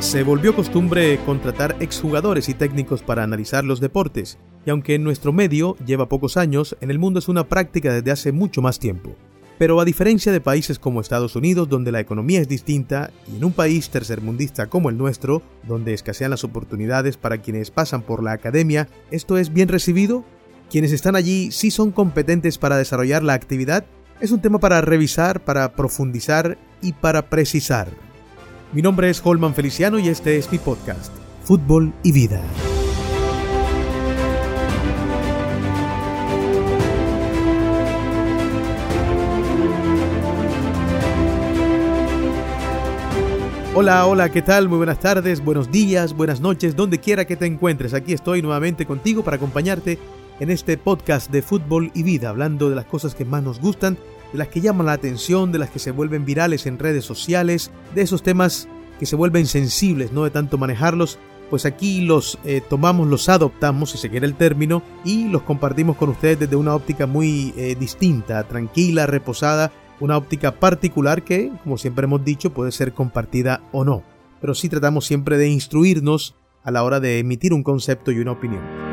Se volvió costumbre contratar exjugadores y técnicos para analizar los deportes, y aunque en nuestro medio lleva pocos años, en el mundo es una práctica desde hace mucho más tiempo. Pero a diferencia de países como Estados Unidos, donde la economía es distinta, y en un país tercermundista como el nuestro, donde escasean las oportunidades para quienes pasan por la academia, ¿esto es bien recibido? ¿Quienes están allí sí son competentes para desarrollar la actividad? Es un tema para revisar, para profundizar y para precisar. Mi nombre es Holman Feliciano y este es mi podcast, Fútbol y Vida. Hola, hola, ¿qué tal? Muy buenas tardes, buenos días, buenas noches, donde quiera que te encuentres. Aquí estoy nuevamente contigo para acompañarte en este podcast de fútbol y vida, hablando de las cosas que más nos gustan de las que llaman la atención, de las que se vuelven virales en redes sociales, de esos temas que se vuelven sensibles, no de tanto manejarlos, pues aquí los eh, tomamos, los adoptamos, si se quiere el término, y los compartimos con ustedes desde una óptica muy eh, distinta, tranquila, reposada, una óptica particular que, como siempre hemos dicho, puede ser compartida o no, pero sí tratamos siempre de instruirnos a la hora de emitir un concepto y una opinión.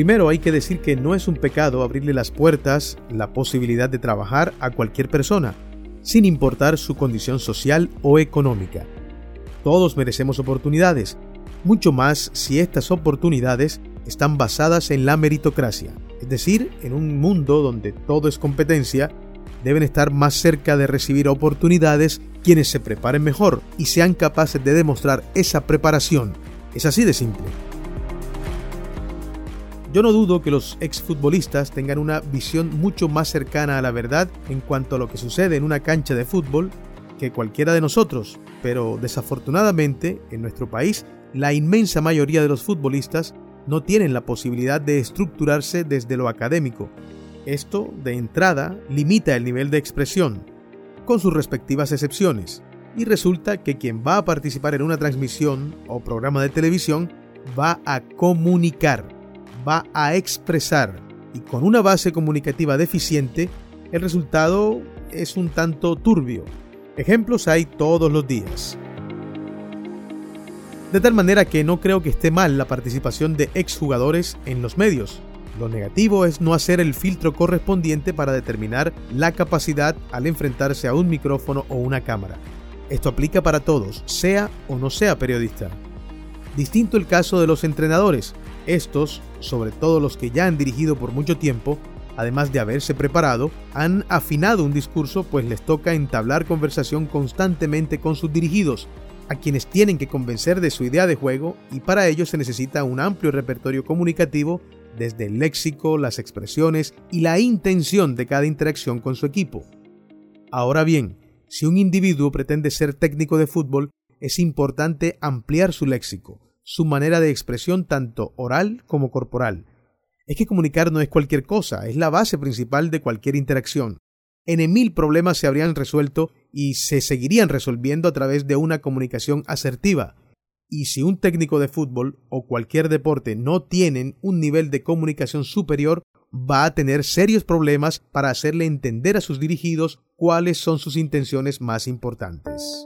Primero hay que decir que no es un pecado abrirle las puertas, la posibilidad de trabajar a cualquier persona, sin importar su condición social o económica. Todos merecemos oportunidades, mucho más si estas oportunidades están basadas en la meritocracia, es decir, en un mundo donde todo es competencia, deben estar más cerca de recibir oportunidades quienes se preparen mejor y sean capaces de demostrar esa preparación. Es así de simple. Yo no dudo que los exfutbolistas tengan una visión mucho más cercana a la verdad en cuanto a lo que sucede en una cancha de fútbol que cualquiera de nosotros, pero desafortunadamente en nuestro país la inmensa mayoría de los futbolistas no tienen la posibilidad de estructurarse desde lo académico. Esto, de entrada, limita el nivel de expresión, con sus respectivas excepciones, y resulta que quien va a participar en una transmisión o programa de televisión va a comunicar va a expresar y con una base comunicativa deficiente, el resultado es un tanto turbio. Ejemplos hay todos los días. De tal manera que no creo que esté mal la participación de exjugadores en los medios. Lo negativo es no hacer el filtro correspondiente para determinar la capacidad al enfrentarse a un micrófono o una cámara. Esto aplica para todos, sea o no sea periodista. Distinto el caso de los entrenadores, estos, sobre todo los que ya han dirigido por mucho tiempo, además de haberse preparado, han afinado un discurso pues les toca entablar conversación constantemente con sus dirigidos, a quienes tienen que convencer de su idea de juego y para ello se necesita un amplio repertorio comunicativo desde el léxico, las expresiones y la intención de cada interacción con su equipo. Ahora bien, si un individuo pretende ser técnico de fútbol, es importante ampliar su léxico, su manera de expresión tanto oral como corporal. Es que comunicar no es cualquier cosa, es la base principal de cualquier interacción. En mil problemas se habrían resuelto y se seguirían resolviendo a través de una comunicación asertiva. Y si un técnico de fútbol o cualquier deporte no tienen un nivel de comunicación superior, va a tener serios problemas para hacerle entender a sus dirigidos cuáles son sus intenciones más importantes.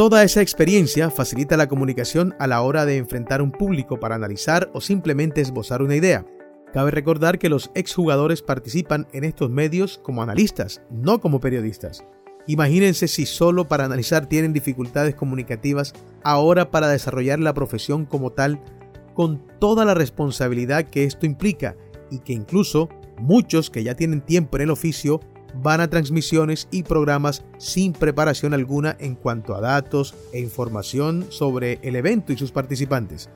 Toda esa experiencia facilita la comunicación a la hora de enfrentar un público para analizar o simplemente esbozar una idea. Cabe recordar que los exjugadores participan en estos medios como analistas, no como periodistas. Imagínense si solo para analizar tienen dificultades comunicativas, ahora para desarrollar la profesión como tal, con toda la responsabilidad que esto implica y que incluso muchos que ya tienen tiempo en el oficio van a transmisiones y programas sin preparación alguna en cuanto a datos e información sobre el evento y sus participantes.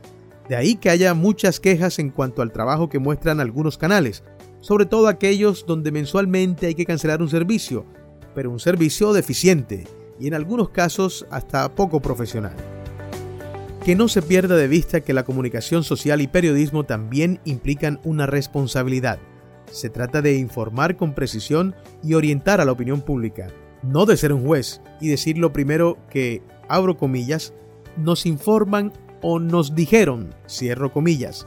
De ahí que haya muchas quejas en cuanto al trabajo que muestran algunos canales, sobre todo aquellos donde mensualmente hay que cancelar un servicio, pero un servicio deficiente y en algunos casos hasta poco profesional. Que no se pierda de vista que la comunicación social y periodismo también implican una responsabilidad se trata de informar con precisión y orientar a la opinión pública, no de ser un juez y decir lo primero que, abro comillas, nos informan o nos dijeron, cierro comillas.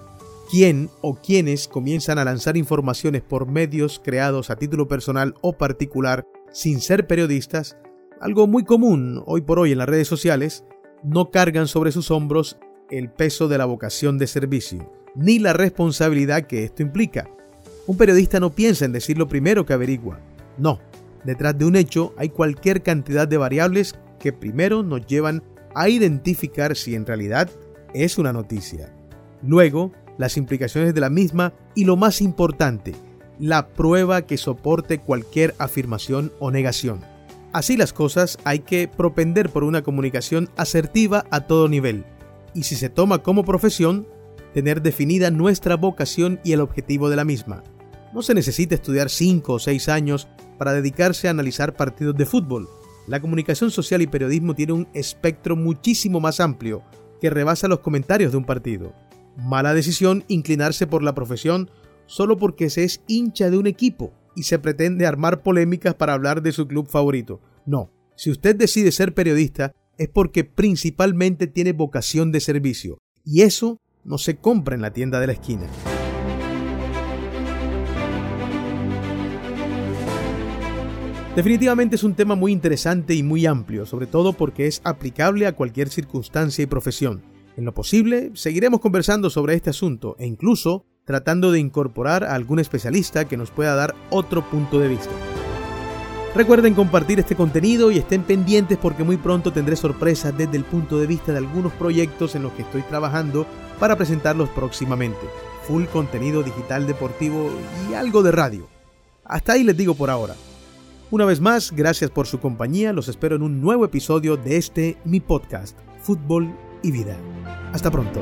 quién o quienes comienzan a lanzar informaciones por medios creados a título personal o particular sin ser periodistas, algo muy común hoy por hoy en las redes sociales, no cargan sobre sus hombros el peso de la vocación de servicio, ni la responsabilidad que esto implica. Un periodista no piensa en decir lo primero que averigua. No, detrás de un hecho hay cualquier cantidad de variables que primero nos llevan a identificar si en realidad es una noticia. Luego, las implicaciones de la misma y lo más importante, la prueba que soporte cualquier afirmación o negación. Así las cosas, hay que propender por una comunicación asertiva a todo nivel, y si se toma como profesión, tener definida nuestra vocación y el objetivo de la misma. No se necesita estudiar 5 o 6 años para dedicarse a analizar partidos de fútbol. La comunicación social y periodismo tiene un espectro muchísimo más amplio que rebasa los comentarios de un partido. Mala decisión inclinarse por la profesión solo porque se es hincha de un equipo y se pretende armar polémicas para hablar de su club favorito. No, si usted decide ser periodista es porque principalmente tiene vocación de servicio y eso no se compra en la tienda de la esquina. Definitivamente es un tema muy interesante y muy amplio, sobre todo porque es aplicable a cualquier circunstancia y profesión. En lo posible, seguiremos conversando sobre este asunto e incluso tratando de incorporar a algún especialista que nos pueda dar otro punto de vista. Recuerden compartir este contenido y estén pendientes porque muy pronto tendré sorpresas desde el punto de vista de algunos proyectos en los que estoy trabajando para presentarlos próximamente. Full contenido digital deportivo y algo de radio. Hasta ahí les digo por ahora. Una vez más, gracias por su compañía, los espero en un nuevo episodio de este mi podcast, Fútbol y Vida. Hasta pronto.